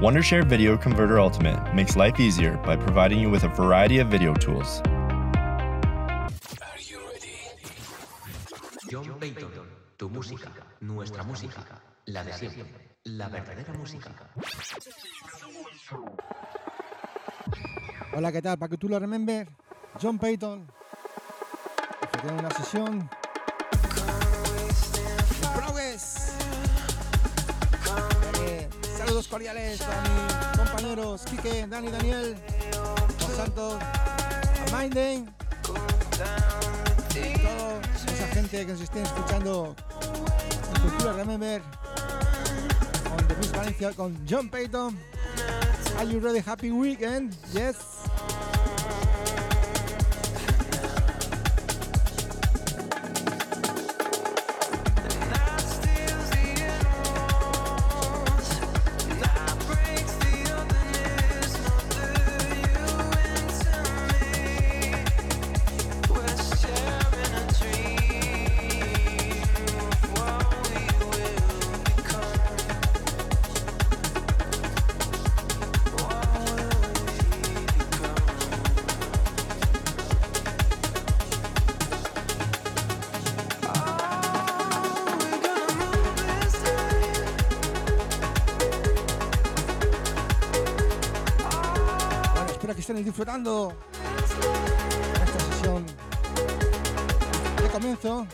Wondershare Video Converter Ultimate makes life easier by providing you with a variety of video tools. John Payton, tu música, nuestra música, la de siempre, la verdadera música. Hola, ¿qué tal? Para que tú lo remember, John Payton. Tiene una sesión. Saludos cordiales a mis compañeros Quique, Dani, Daniel, Los Santos, a Minden. Y toda esa gente que nos esté escuchando en Cultura Remember. Con The Valencia, con John Payton. Are you ready? Happy weekend? Yes. Disfrutando esta sesión de comienzo.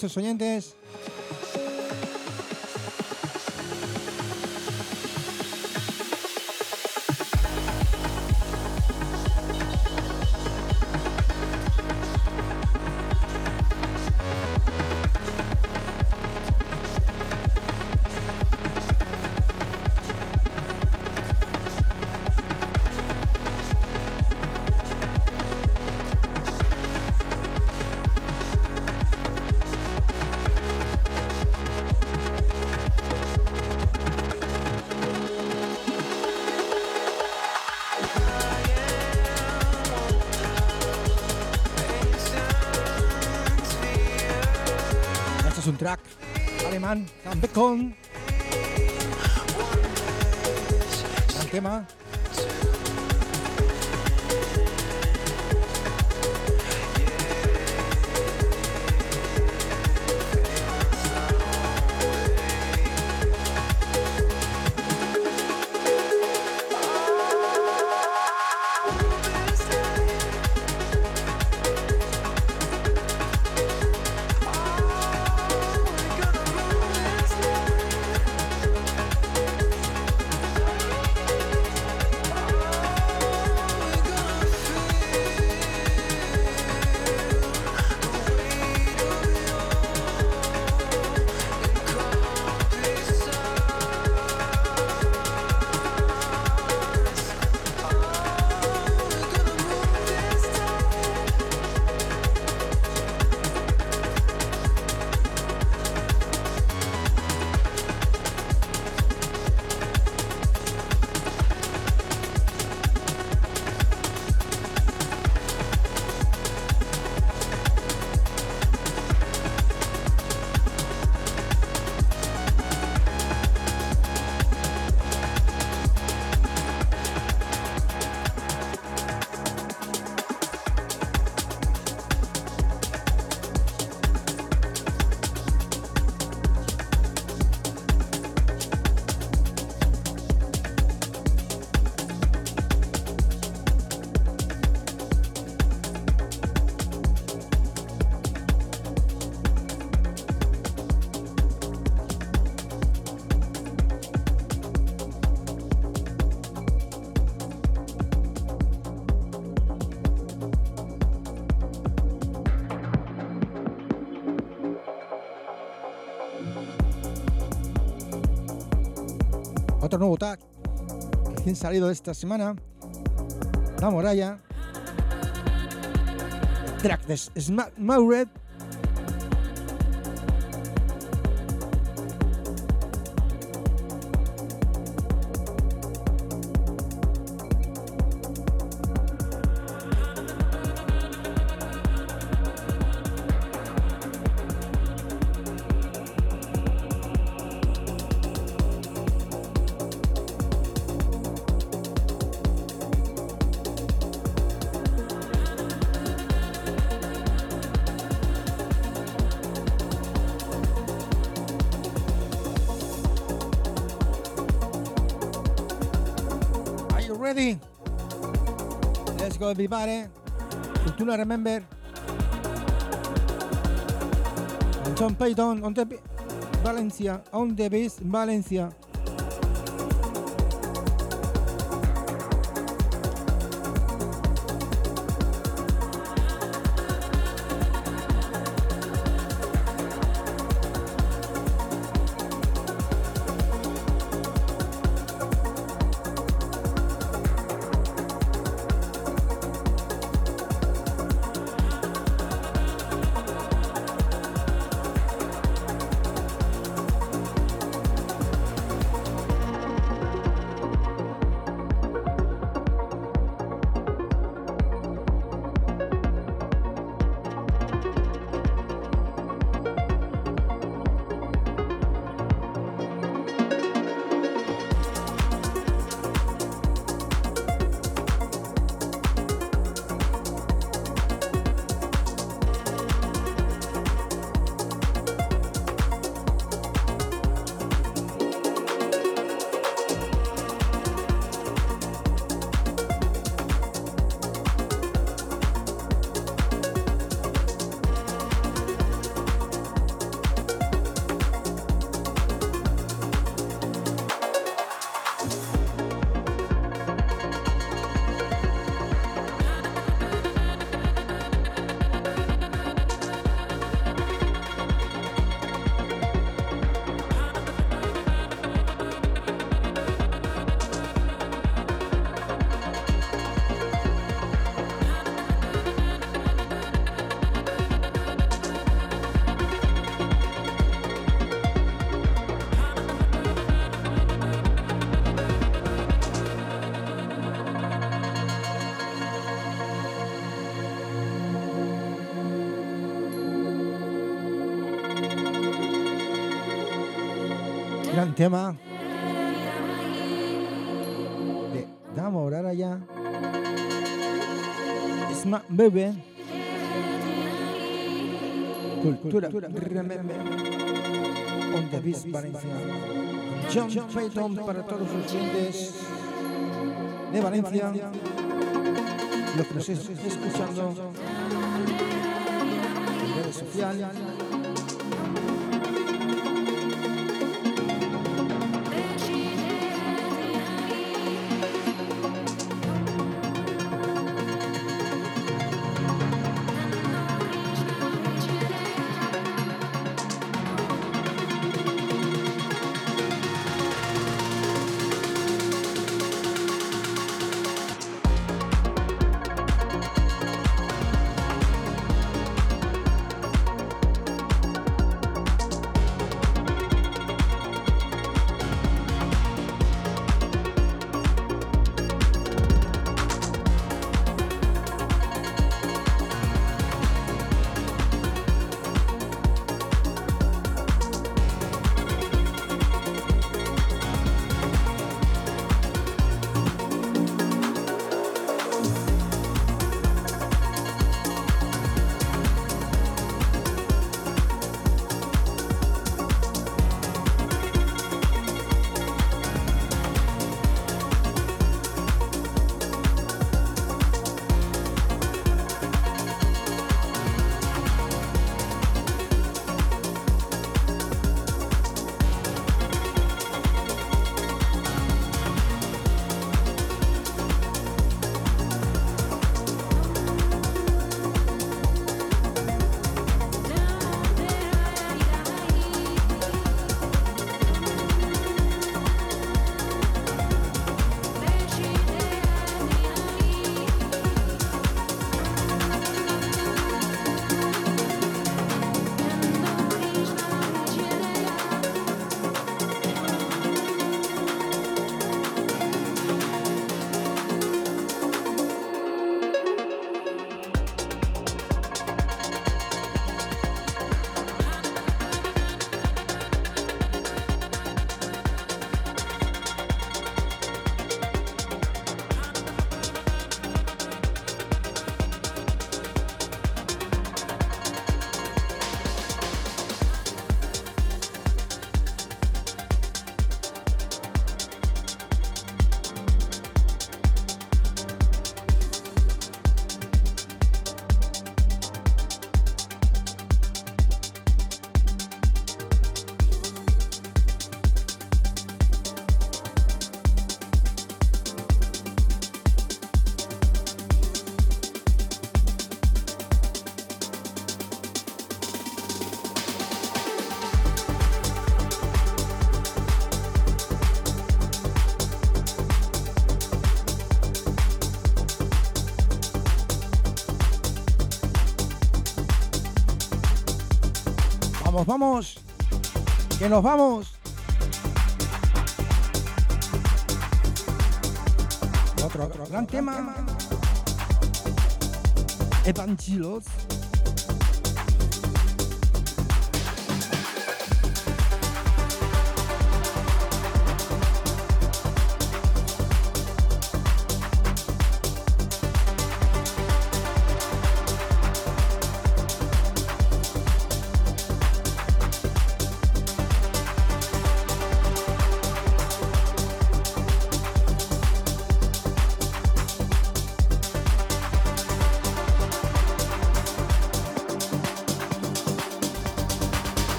Nuestros oyentes. Otro nuevo tag recién salido esta semana. La Moralla. Track de Smack Maured. everybody. Cultura Remember. John Payton, on the Valencia, on the base, Valencia. Tema. De Damo ya Sma Bebe. Cultura, Cultura. Remember On the Beast Valencia John, John Payton para todos los clientes. de Valencia. Los que nos escuchando. En redes sociales vamos. Que nos vamos. Otro, otro gran, gran tema. tema. Evangelos.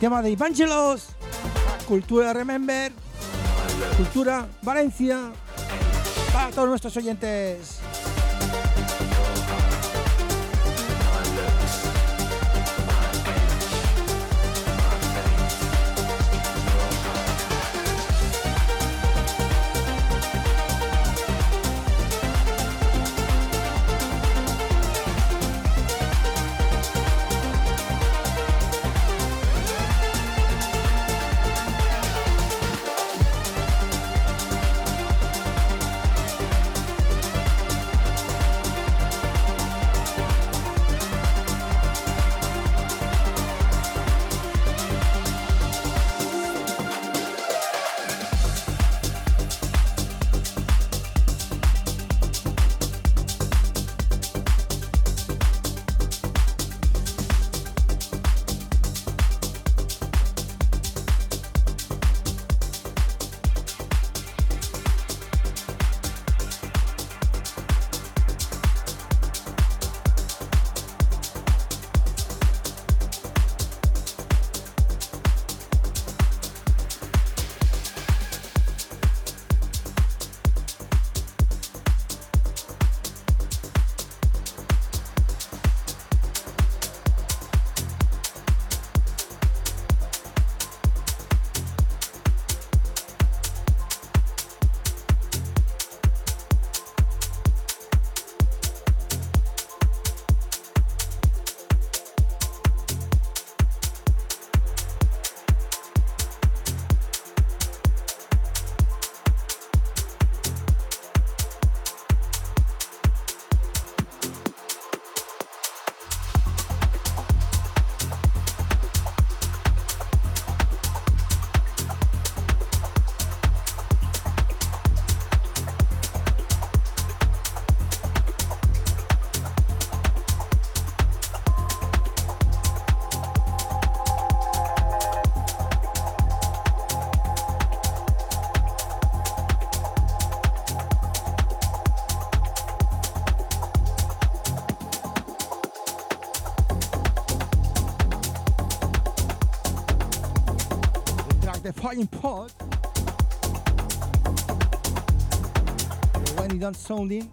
tema de Evangelos, Cultura Remember, Cultura Valencia, para todos nuestros oyentes. Flying pot. When it done sounding,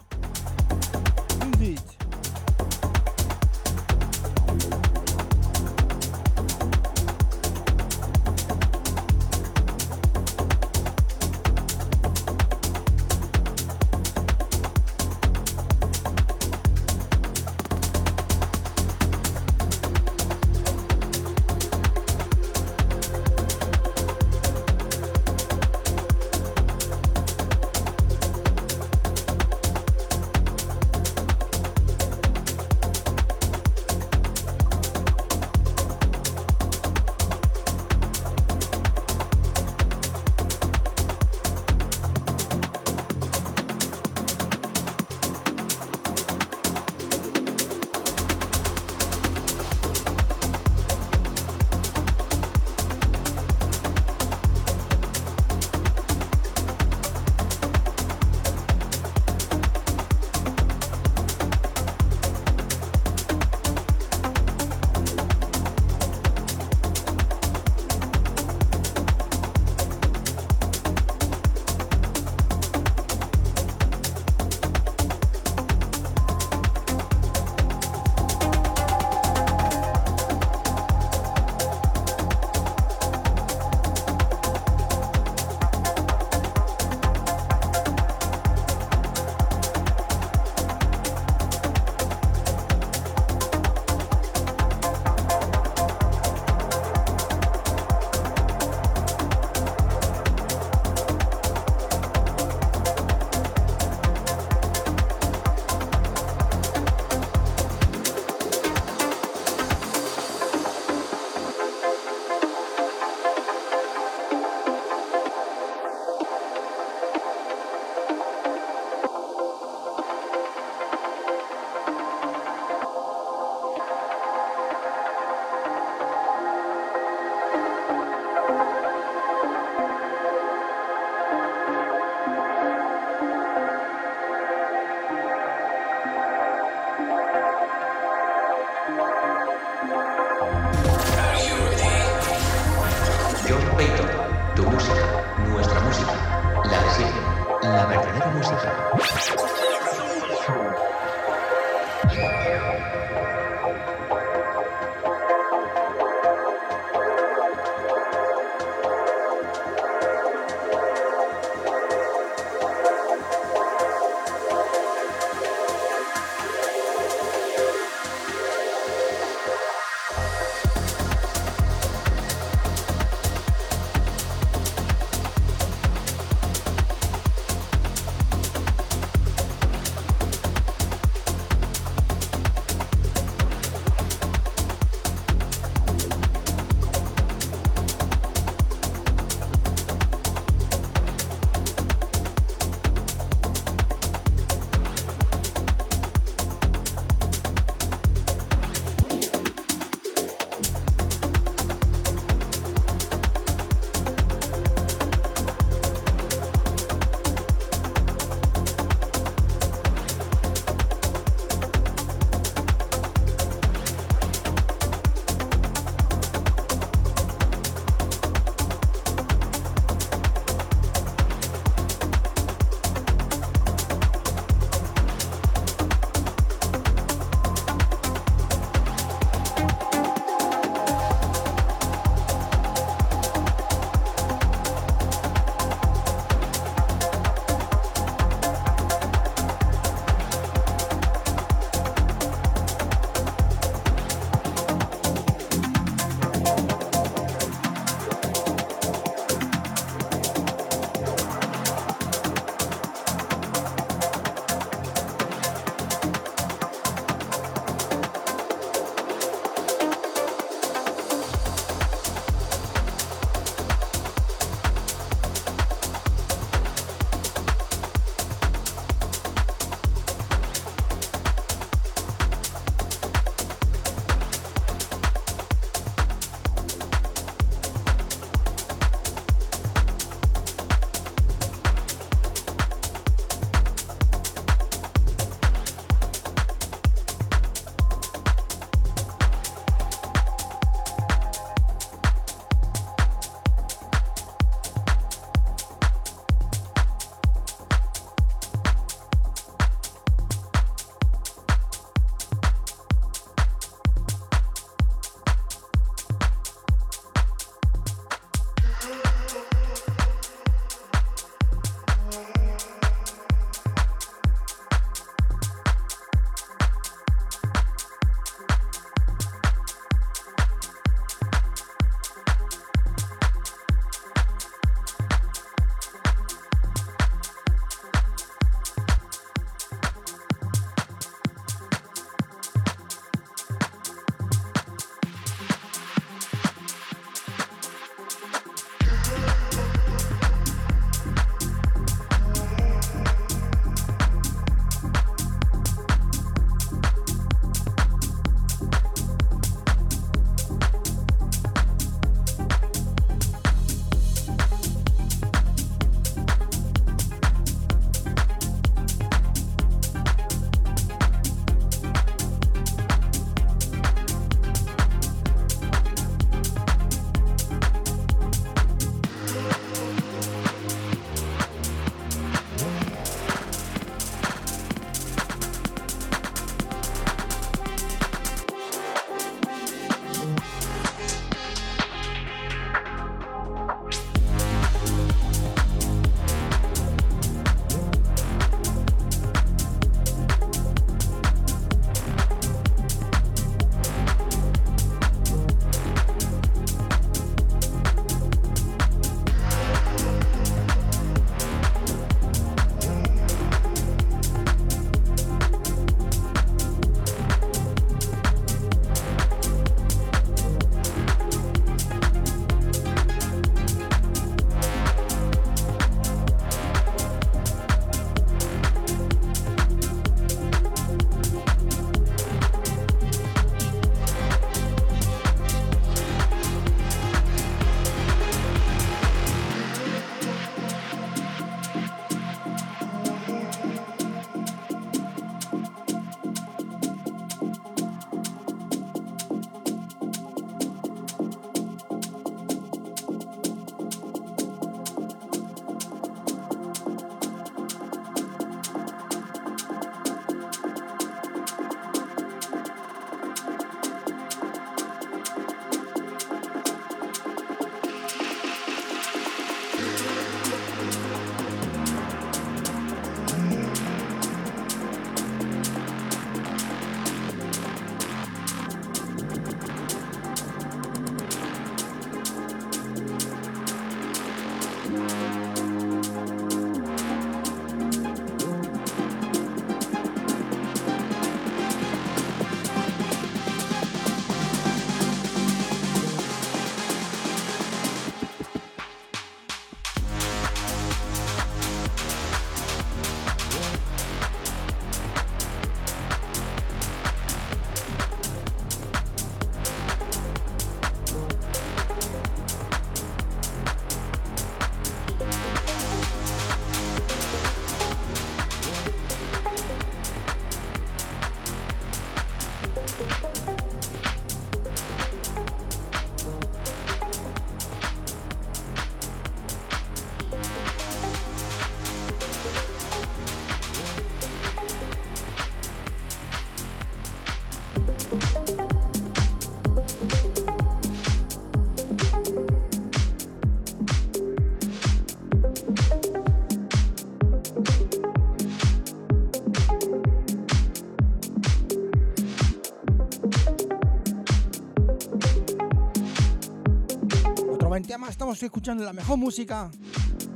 estoy escuchando la mejor música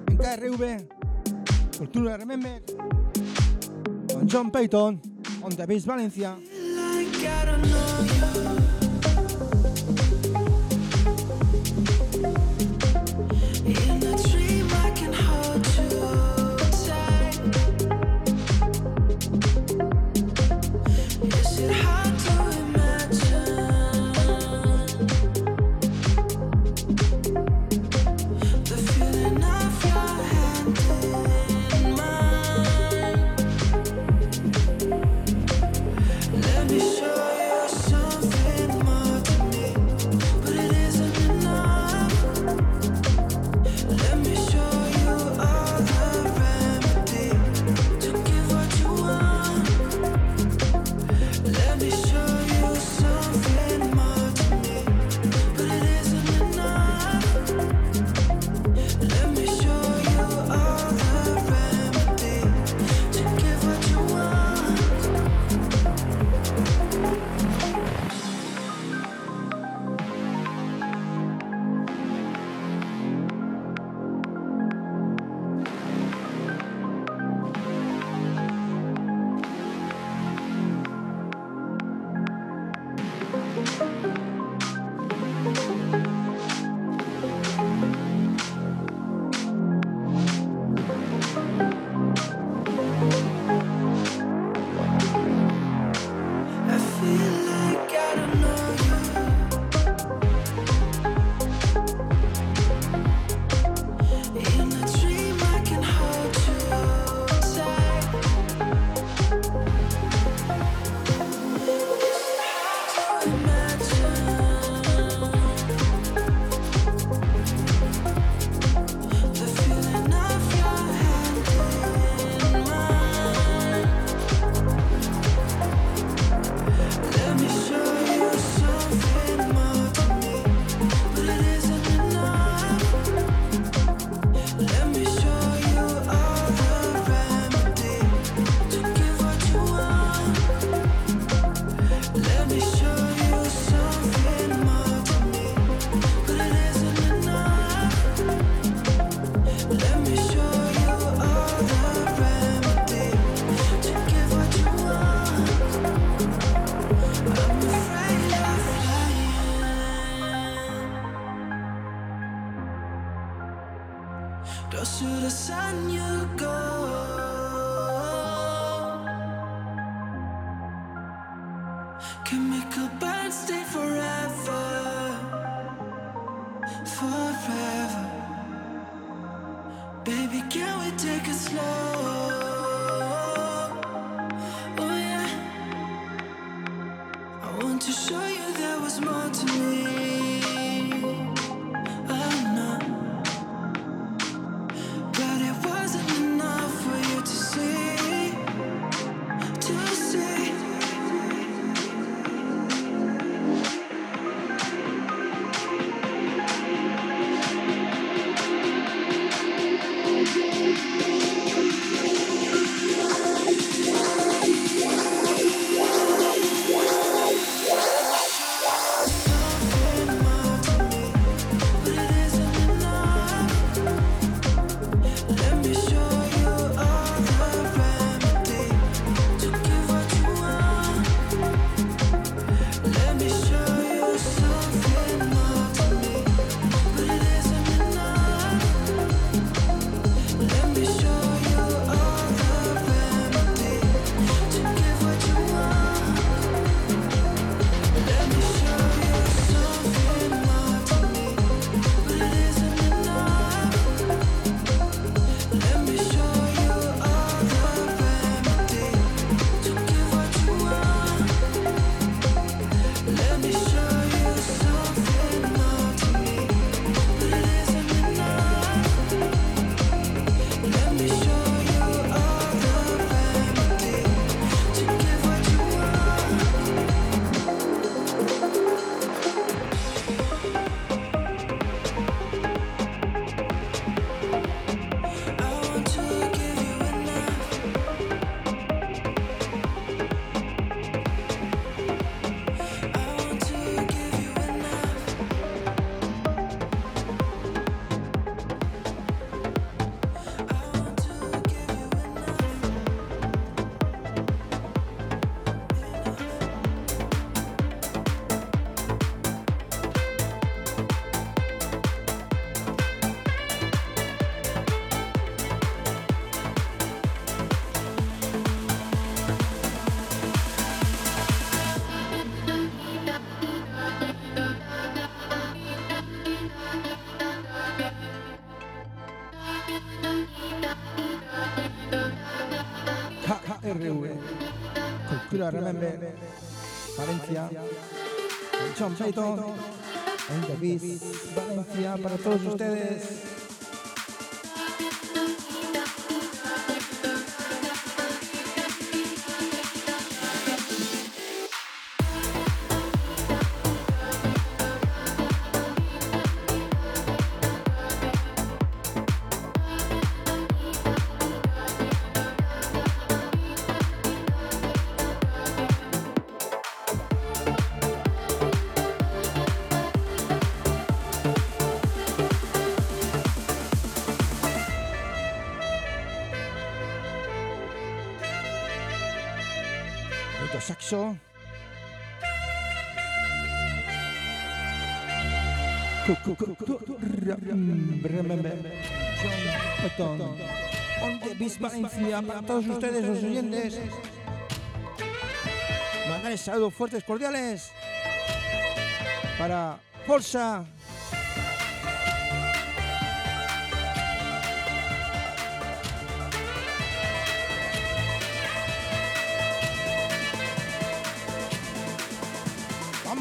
en KRV, Cultura Remember, con John Payton, on the Beach Valencia. Cultura, remember. Valencia. Con John Payton. On the Beat. Payton. On the Beat Valencia para todos ustedes los oyentes. Mandarles saludos fuertes, cordiales. Para Forza.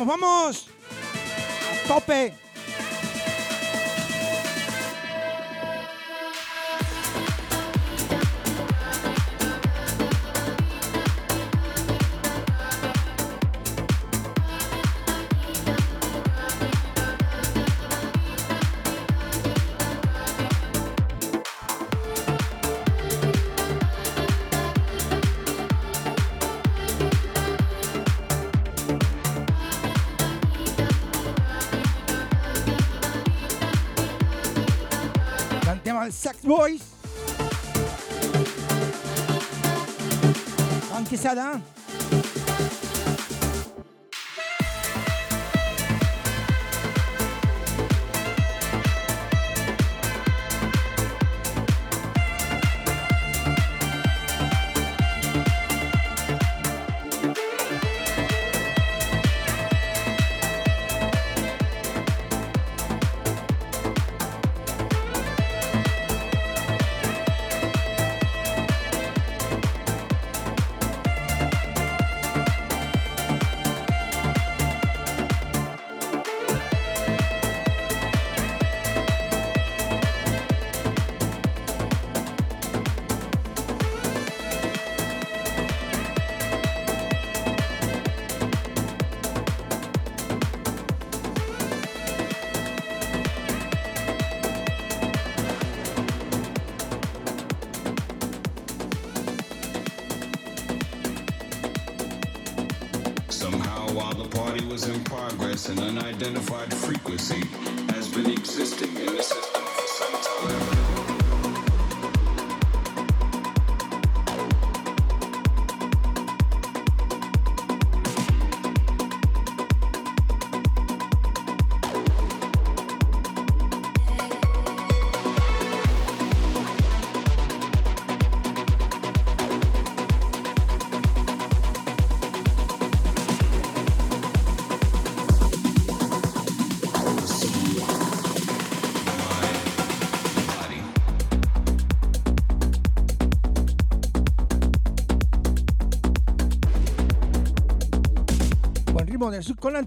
Vamos, vamos. A tope. voilà. Buen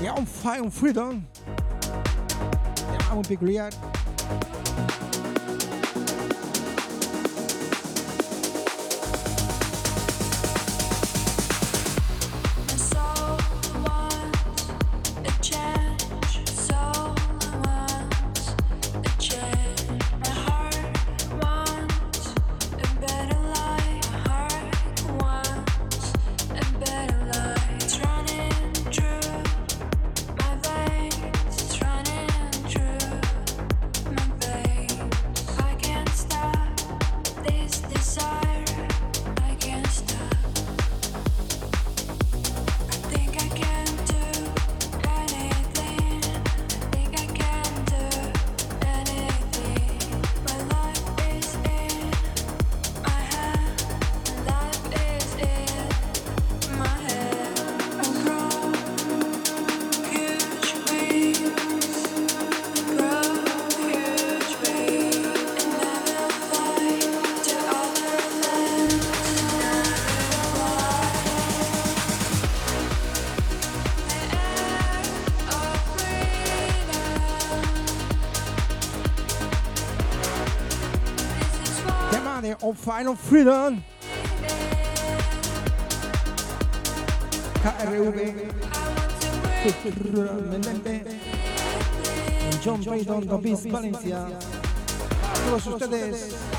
Assim, é yeah, I'm fine, I'm freedom. Yeah, I'm a big react. Kind of Freedom. KRV. John Payton, Don Valencia. Todos ustedes.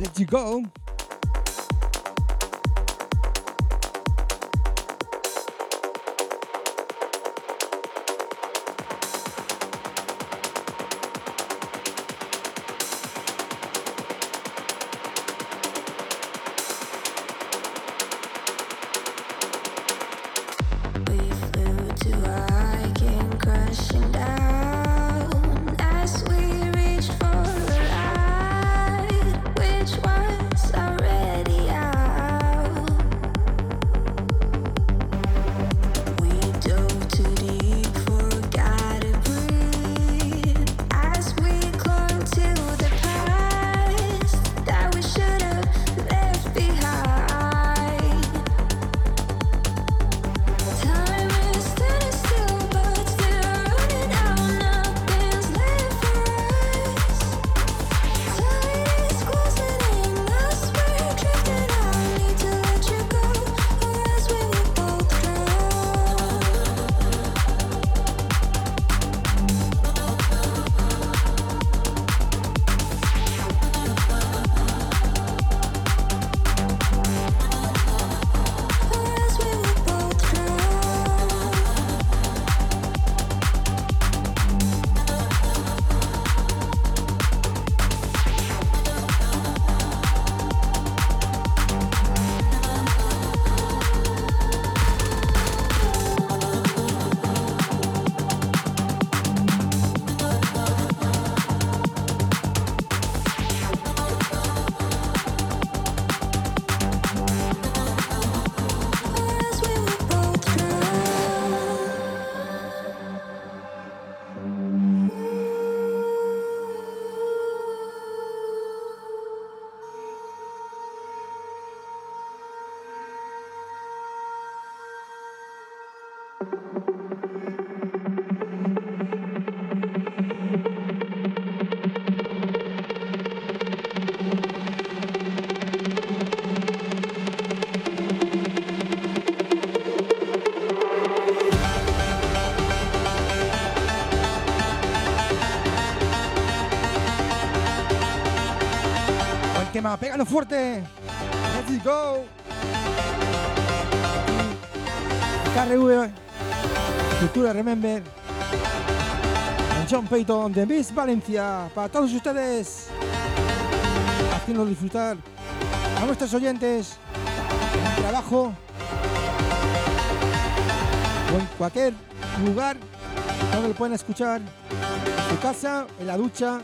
Let You Go. Pégalo fuerte. Let's go. KRV, Cultura Remember. John Payton de Miss Valencia. Para todos ustedes. Haciendo disfrutar a nuestros oyentes en el trabajo o en cualquier lugar donde lo pueden escuchar. En su casa, en la ducha,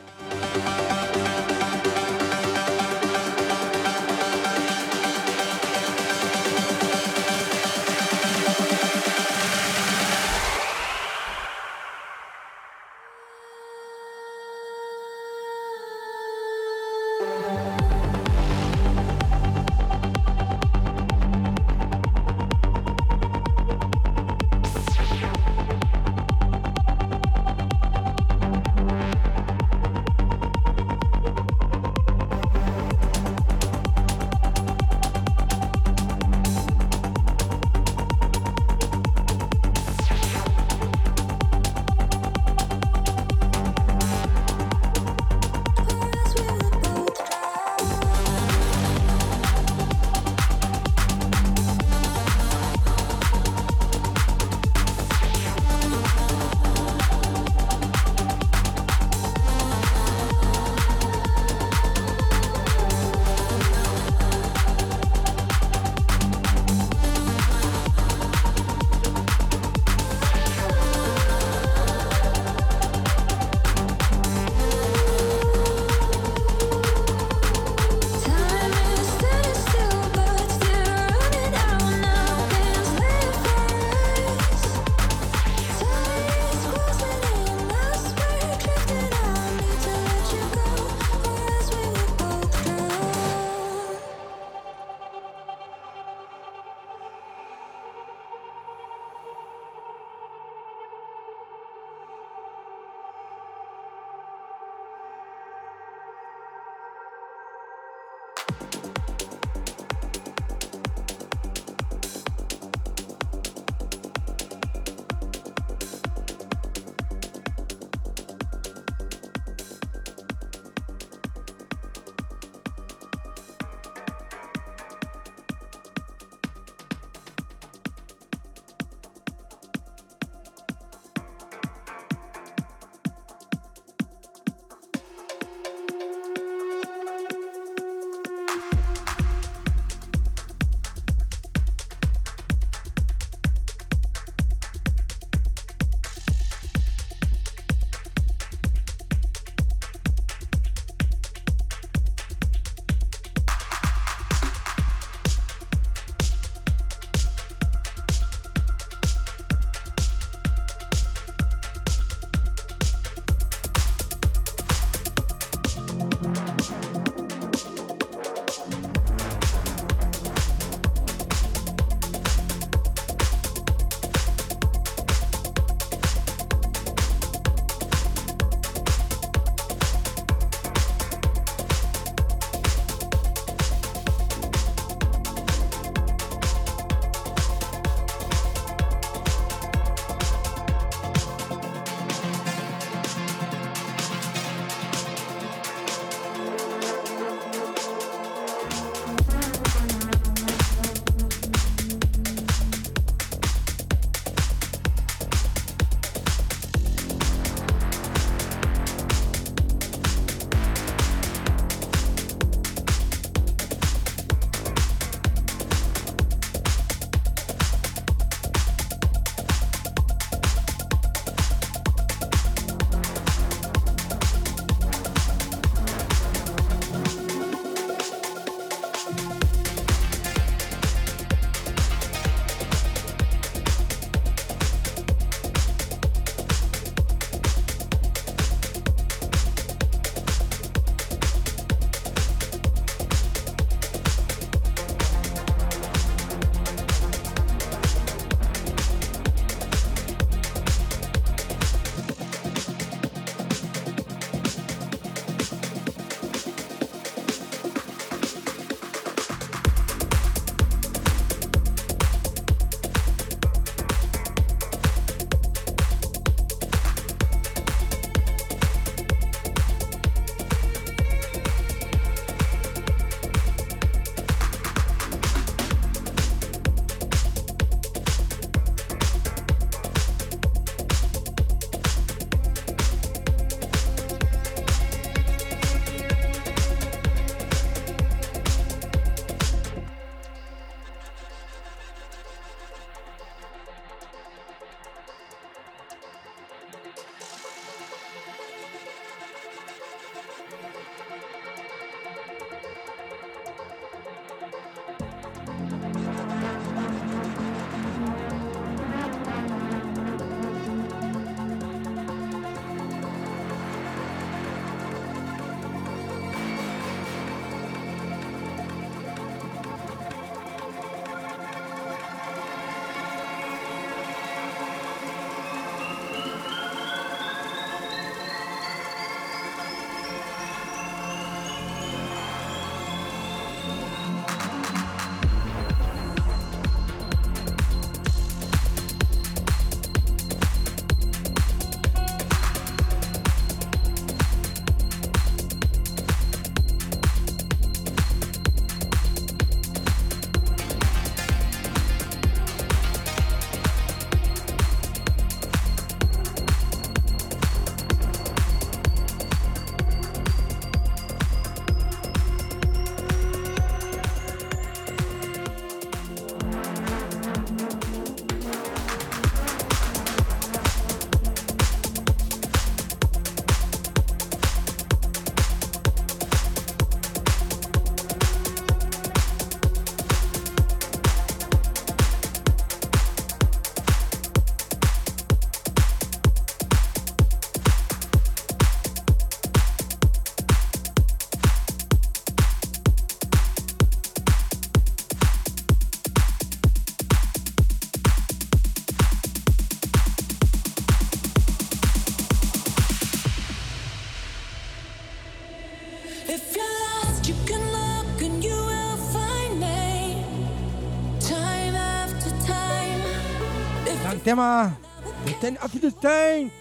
tema de Ten Afilstein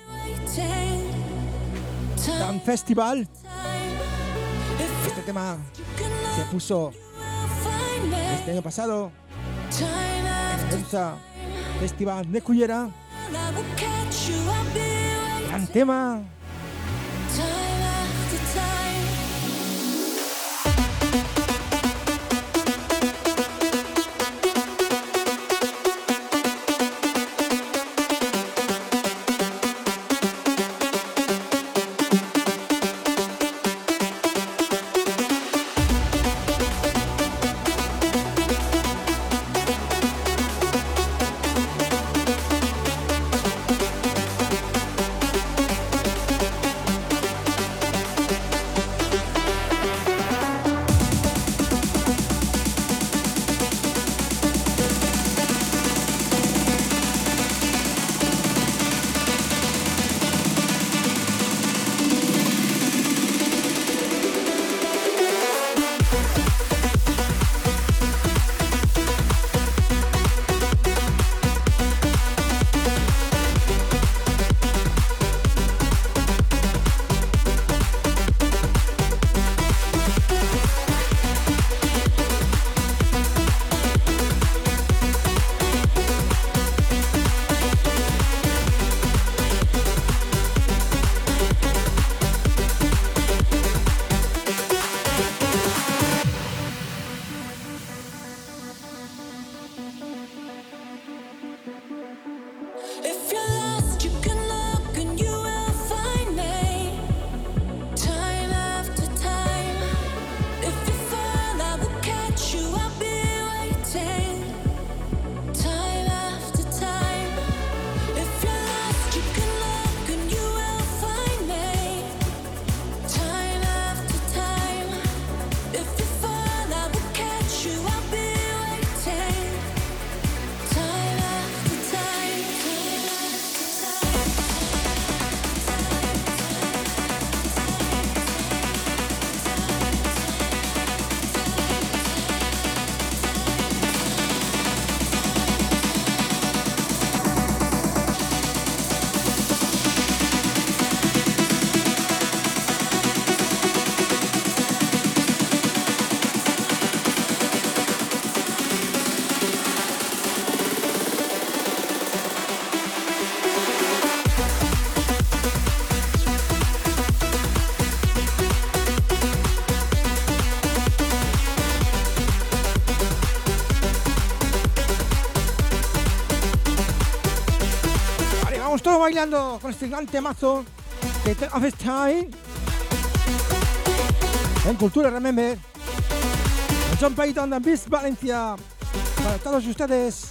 Dan Festival. Este tema se puso este año pasado en Festival de Cullera. Gran tema bailando con este gran temazo de Ten of Time. En Cultura Remember. John Payton de Beast Valencia. Para todos ustedes.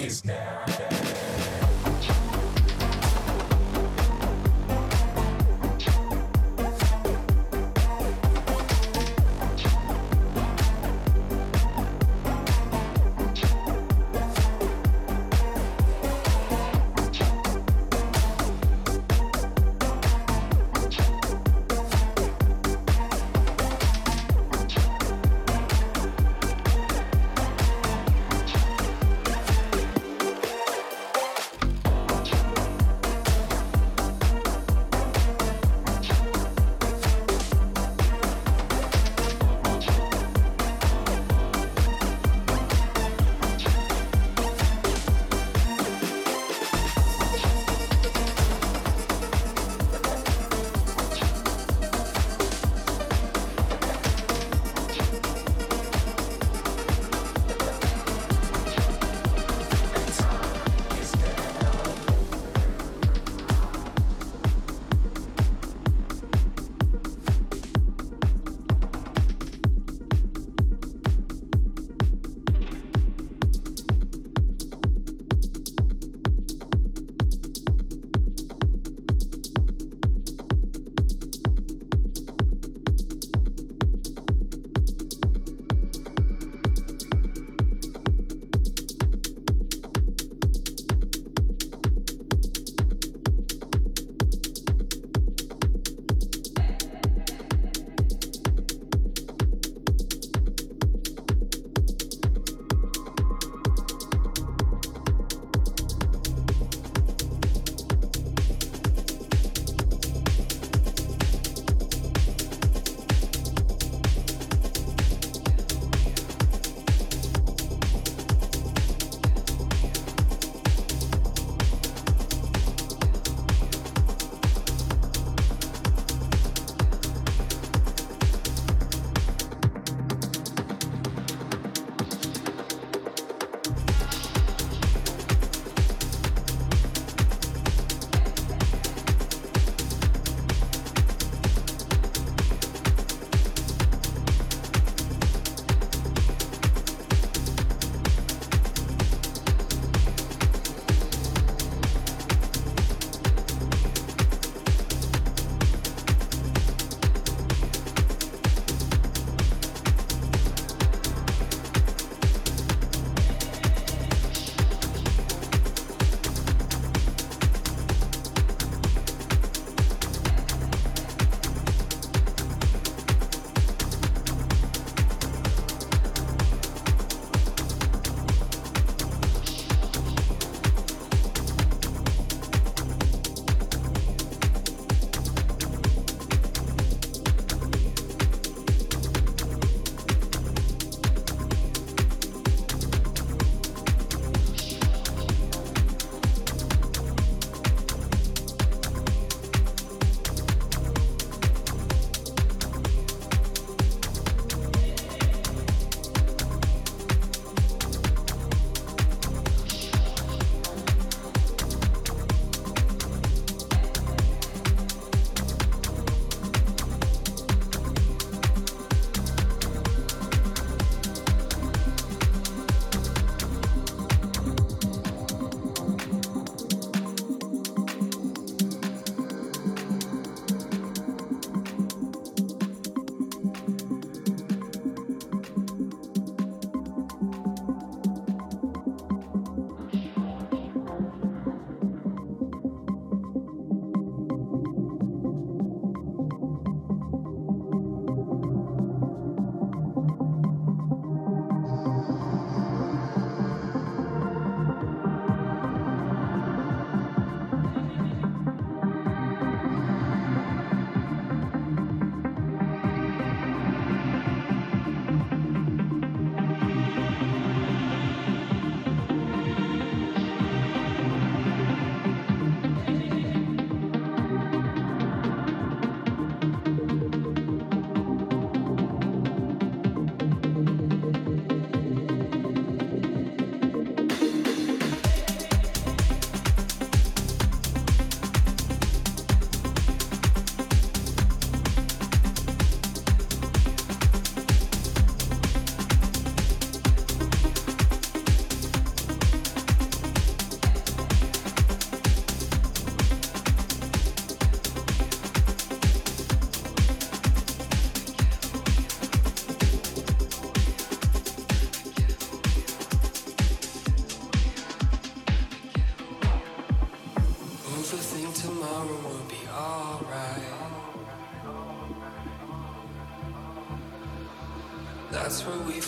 is now.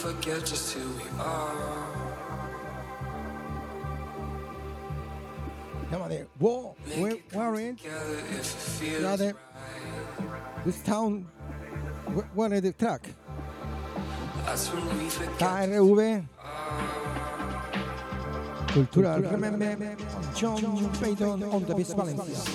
forget just who we are. Come on there. Whoa, we're, we're in. Another. Right. This town. Where is the truck? KRV. Ah, Cultural. Remember John, John Payton on the Beast Valencia.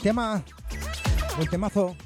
tema. Buen temazo.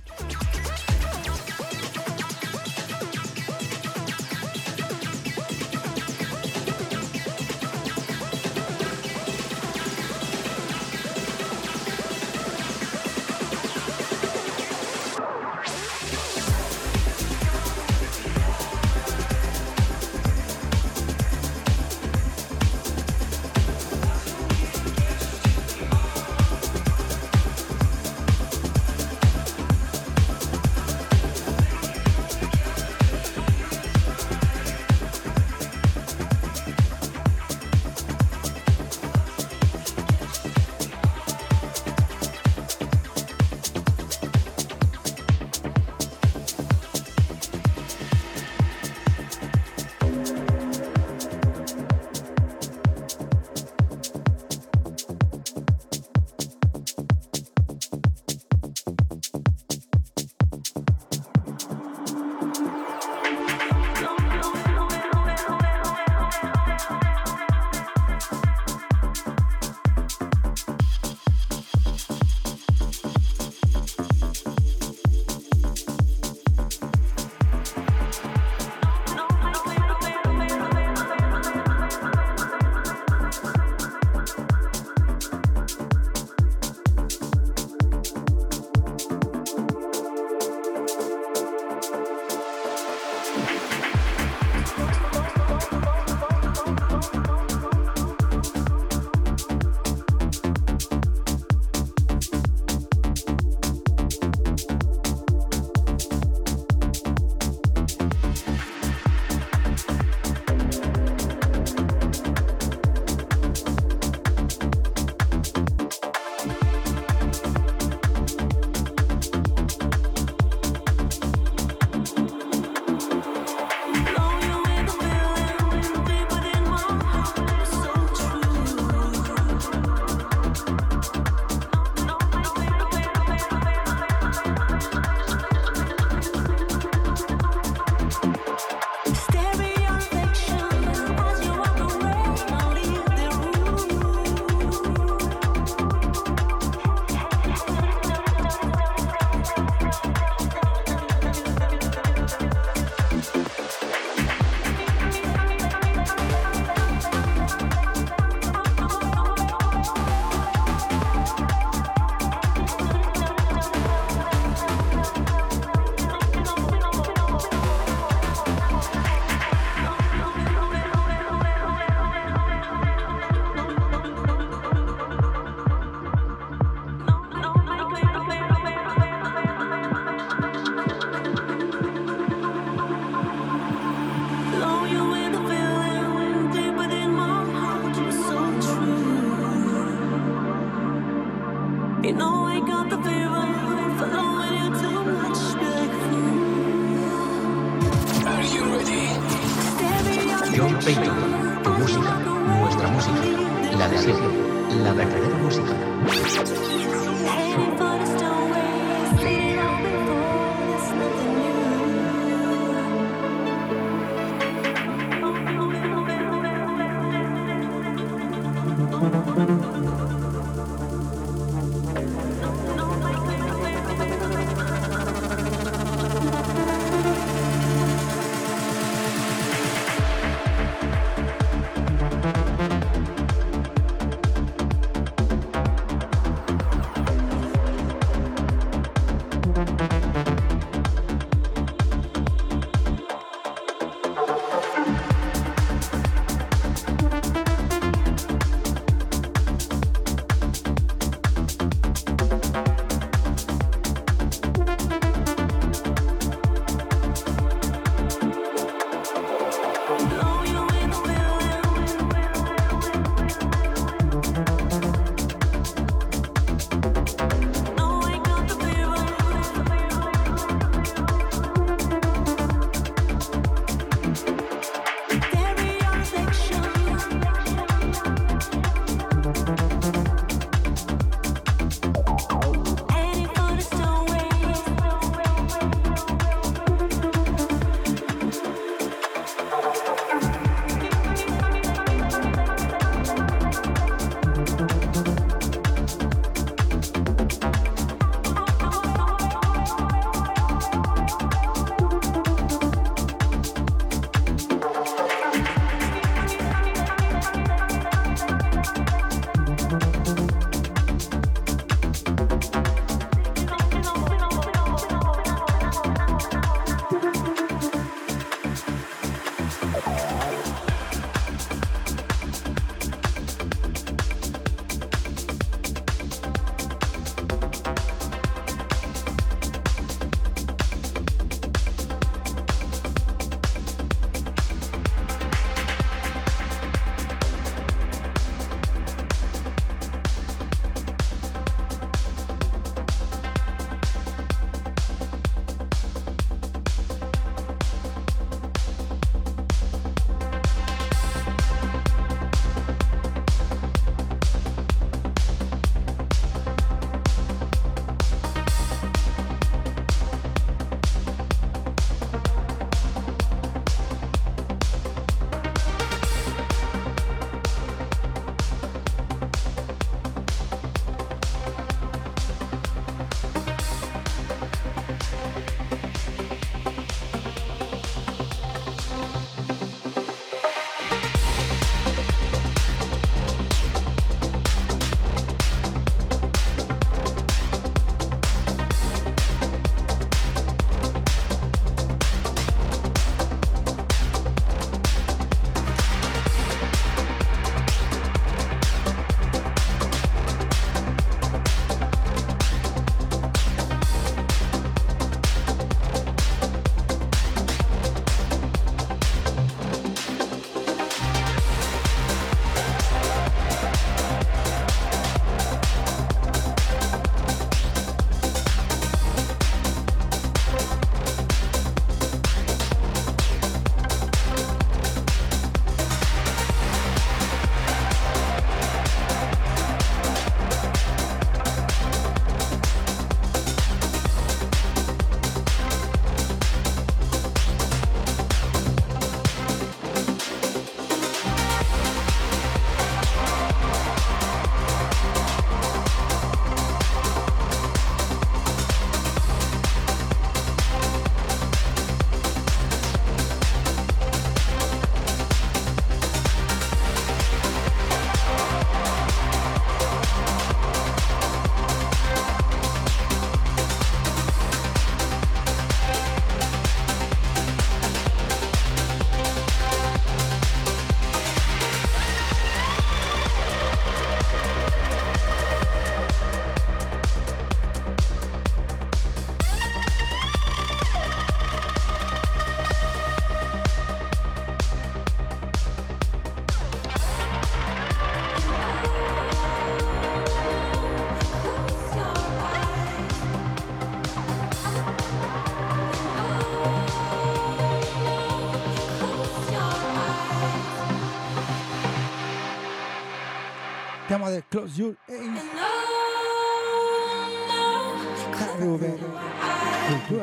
Tema de Close Your Eyes.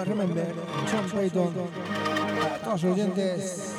Remember, John Payton, los.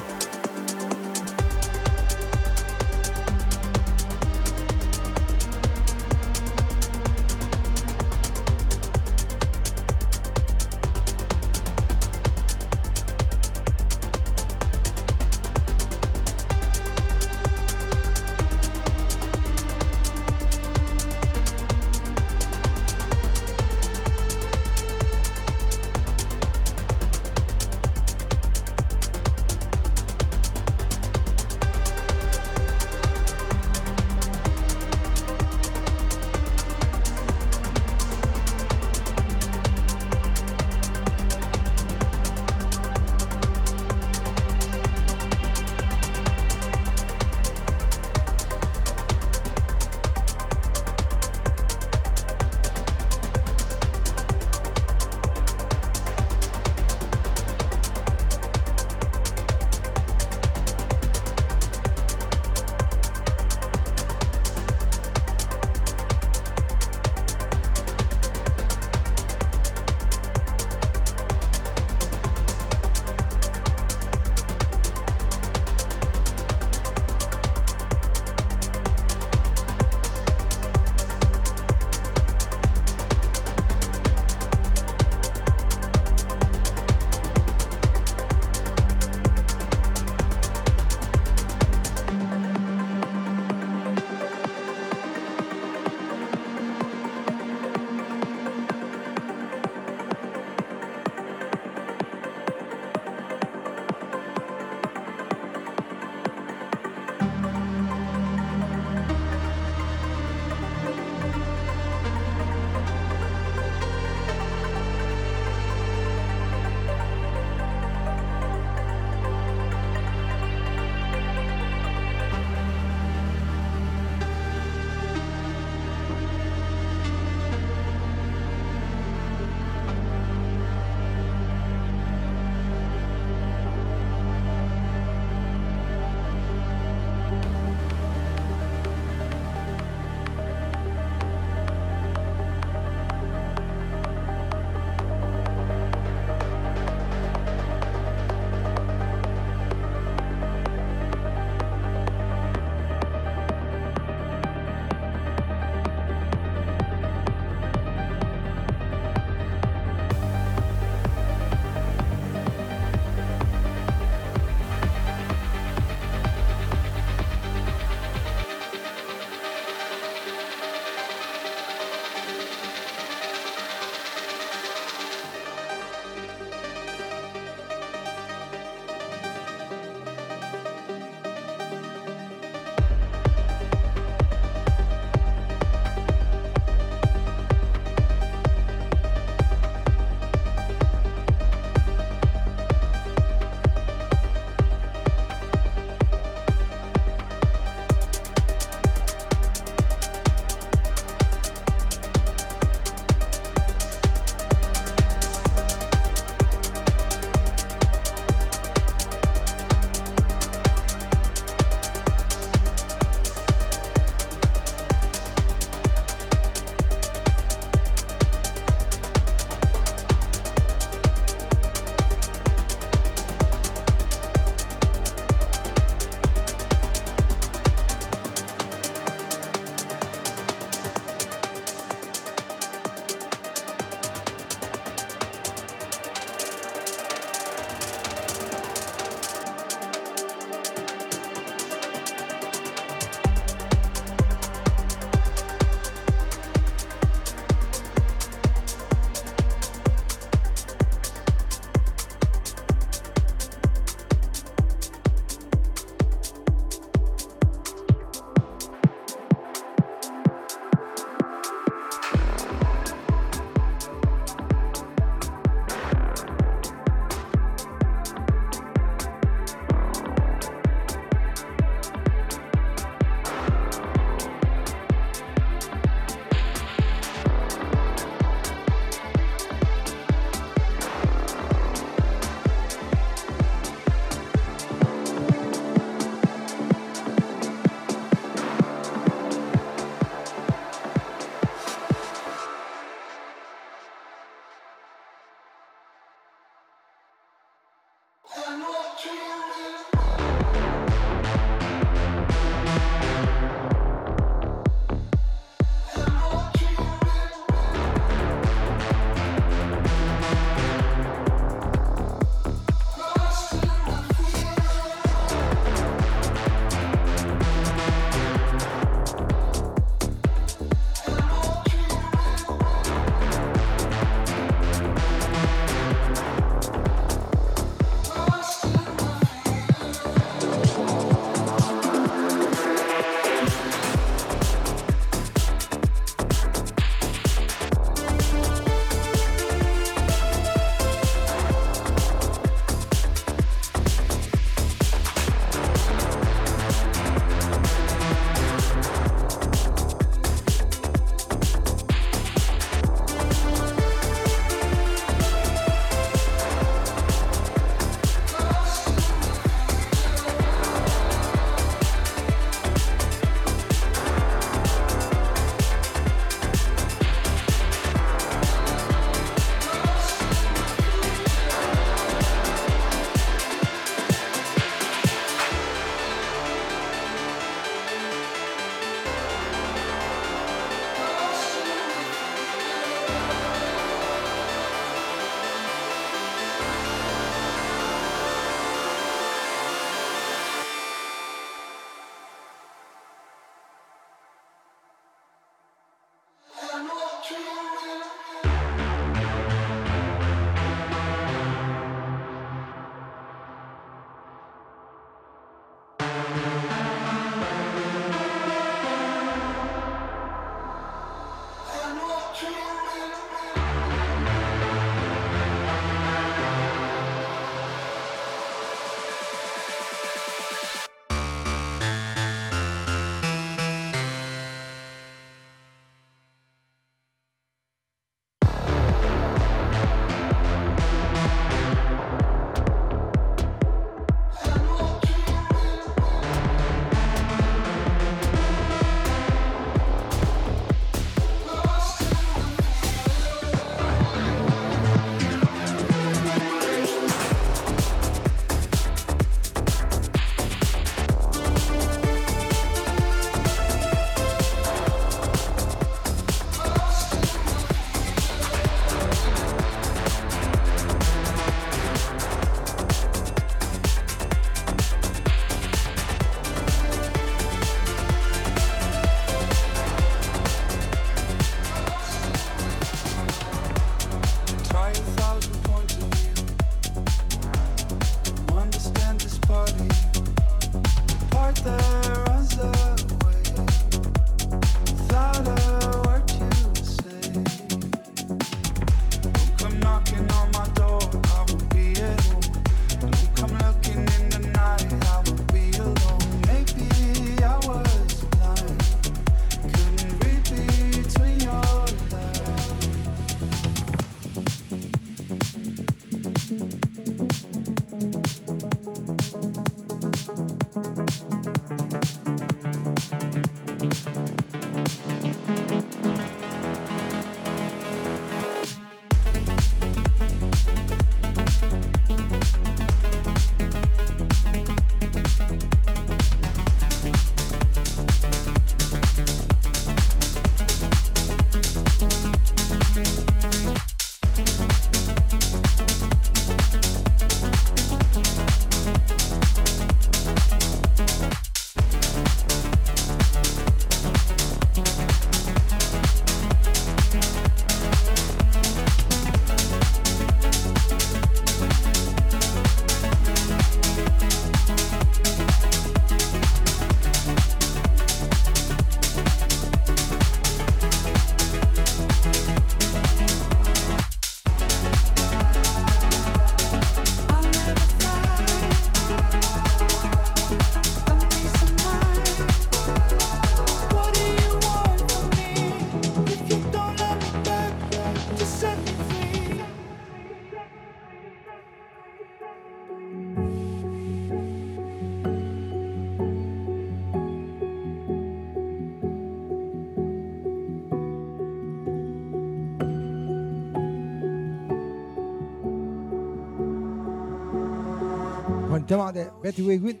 Tema de Betty White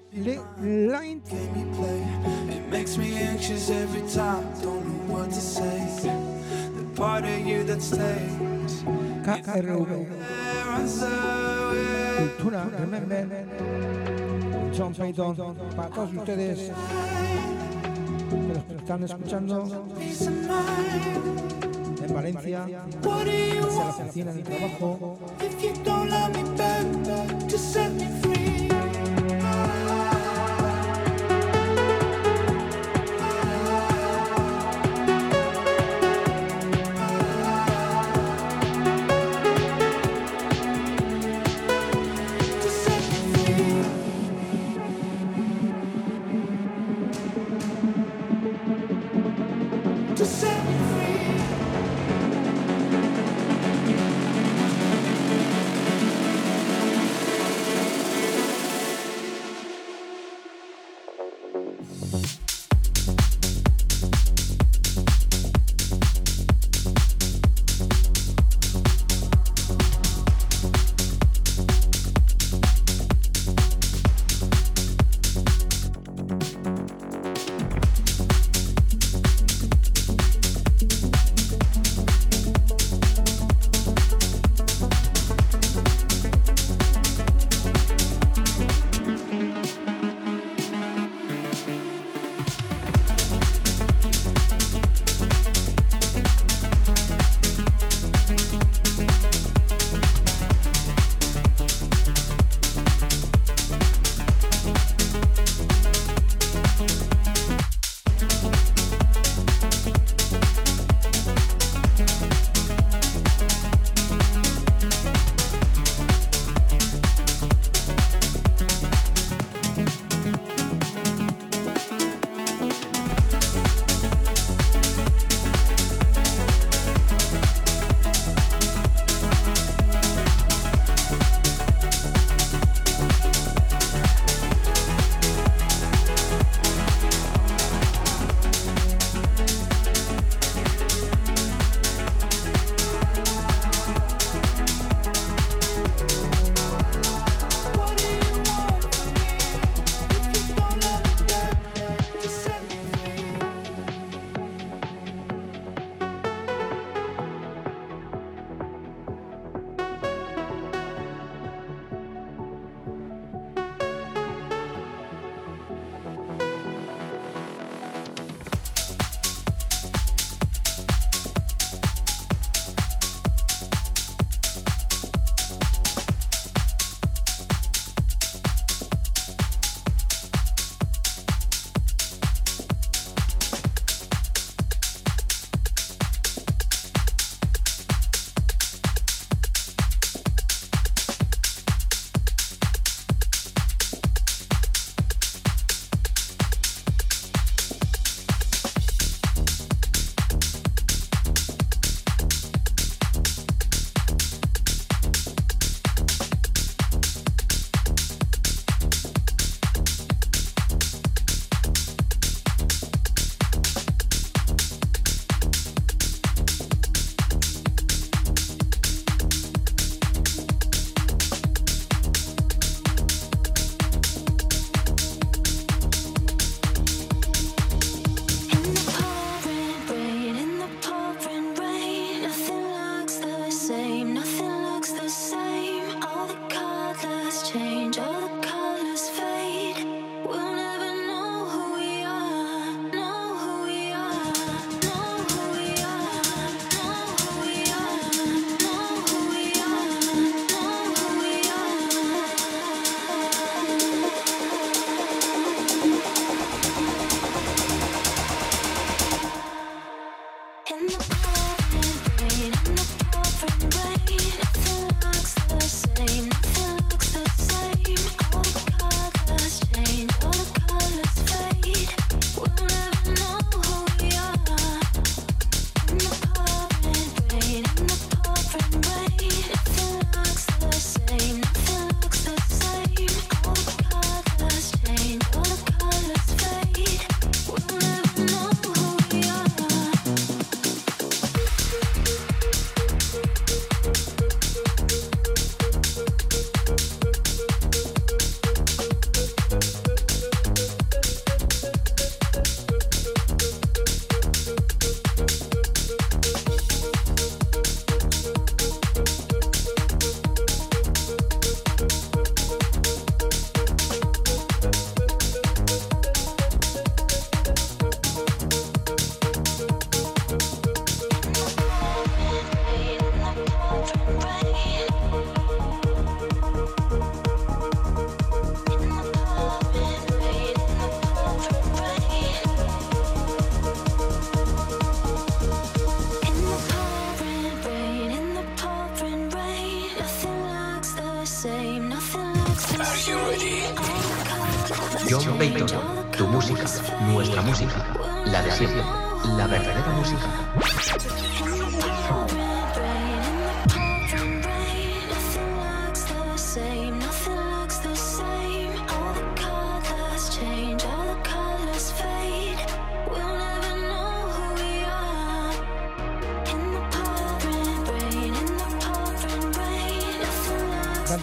Line. Game you play, it makes me anxious every time. Don't know what to say. The part of you that stays. Away. Cultura, remember. John Payton, para todos ustedes que los están escuchando en Valencia, hacia la oficina de trabajo,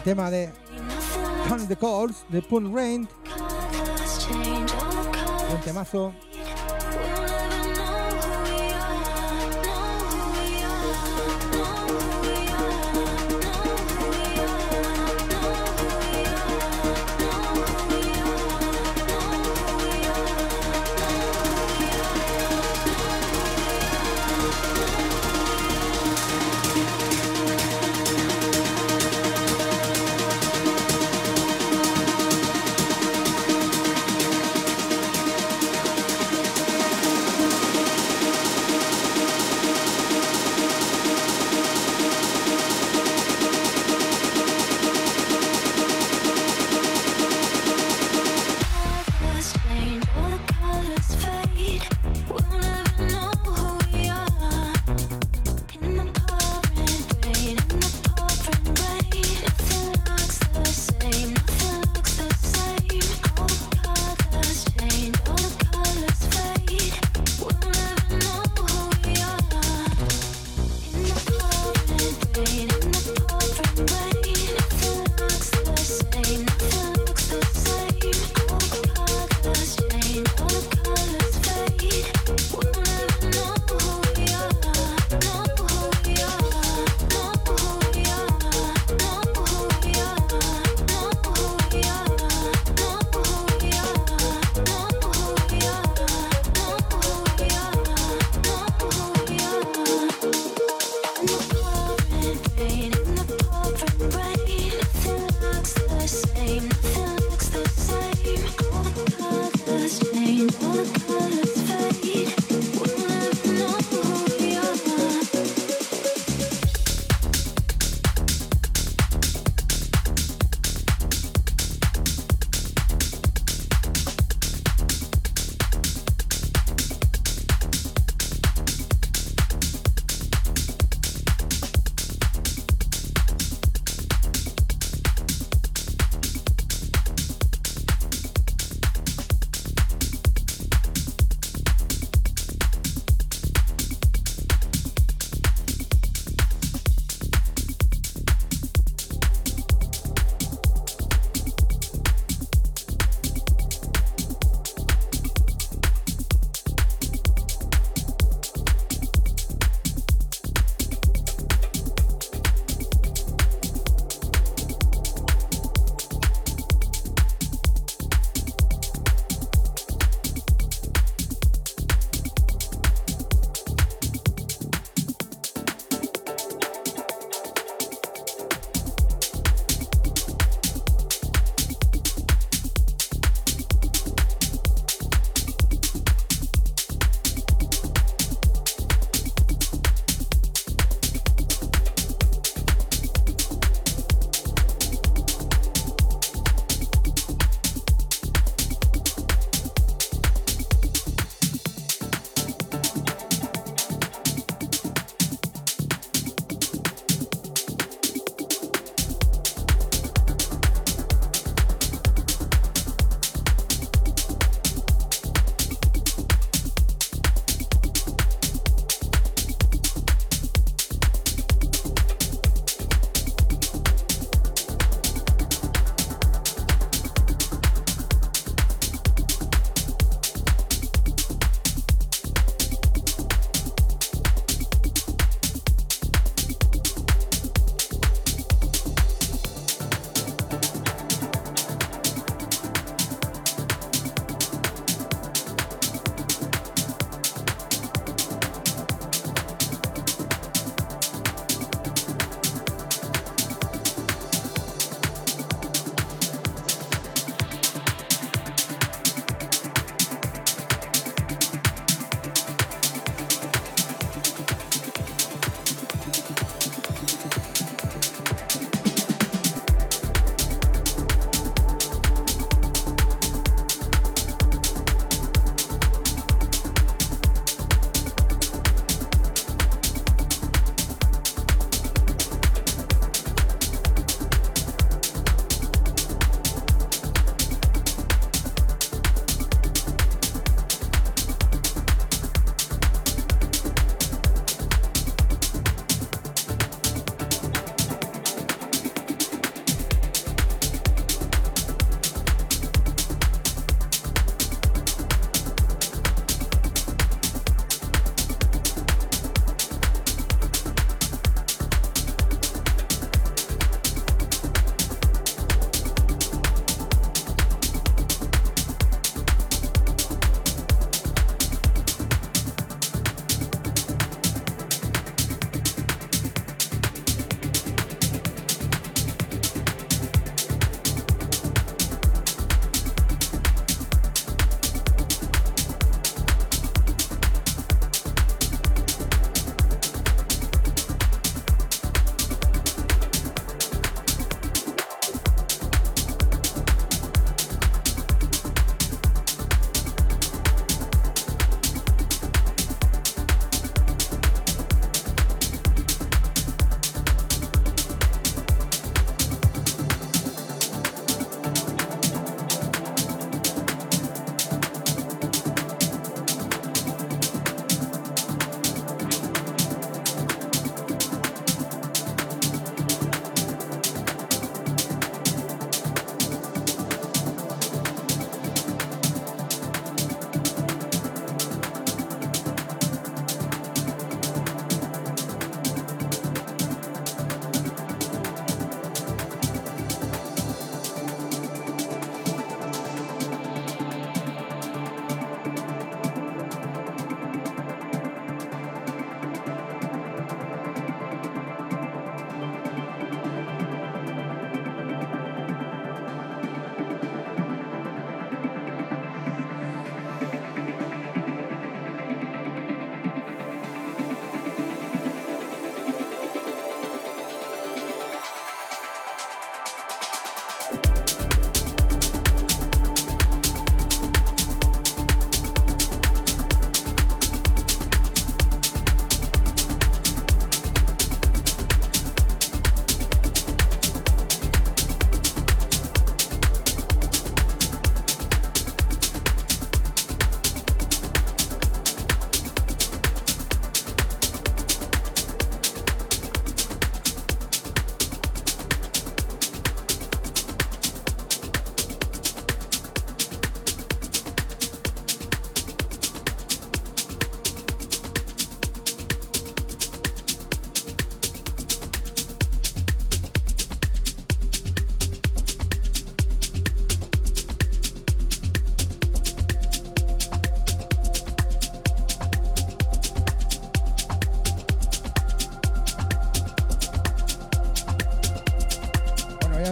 tema de Turn the Calls de Paul Rain. Un temazo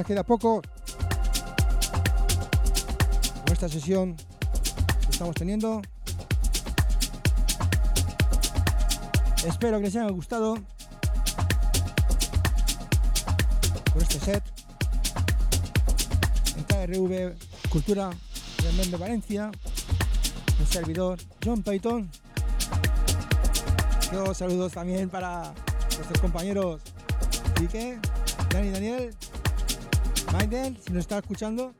queda poco con esta sesión que estamos teniendo. Espero que les haya gustado con este set en KRV Cultura del de Valencia, un servidor John Payton. Yo saludos también para nuestros compañeros Quique, Dani Daniel, Maiden, si nos está escuchando.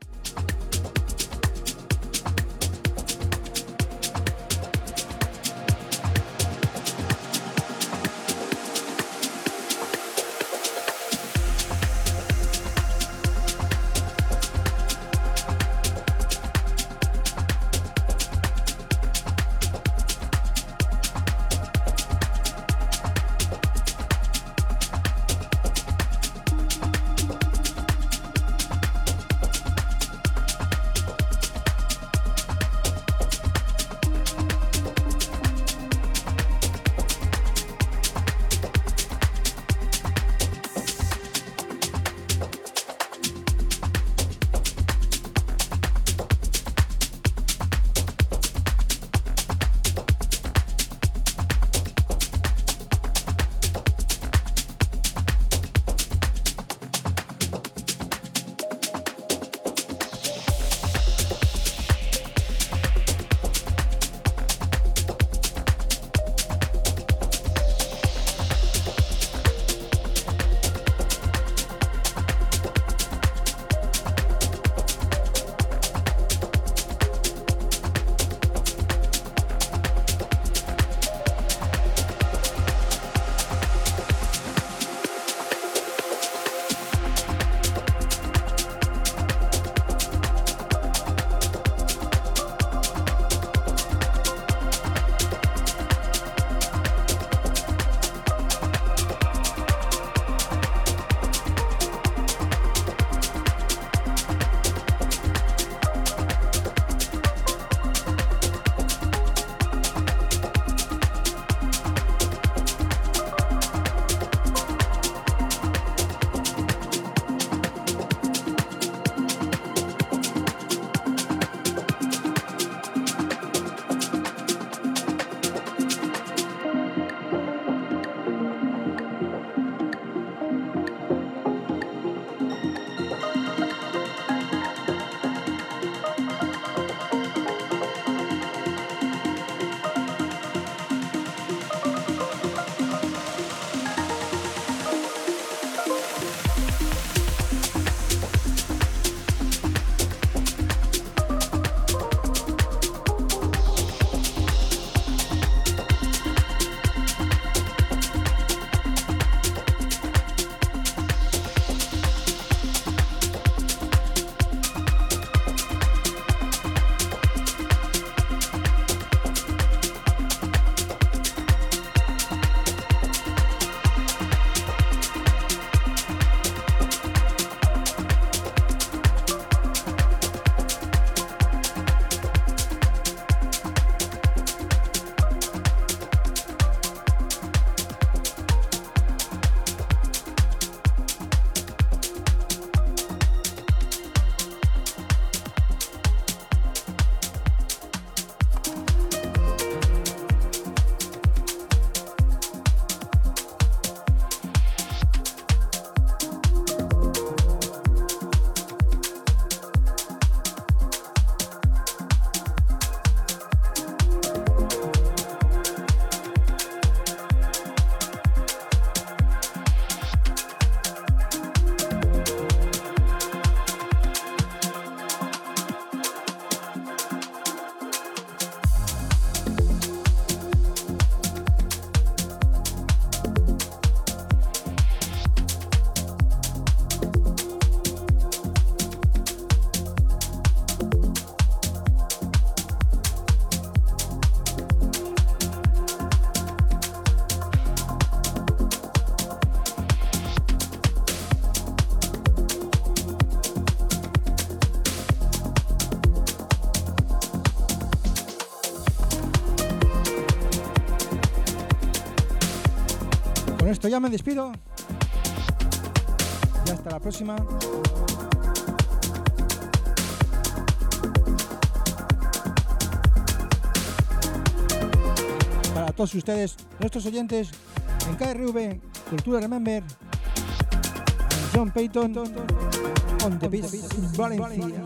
Ya me despido. Y hasta la próxima. Para todos ustedes, nuestros oyentes, en KRV, Cultura Remember, John Payton, on the Beat Valencia.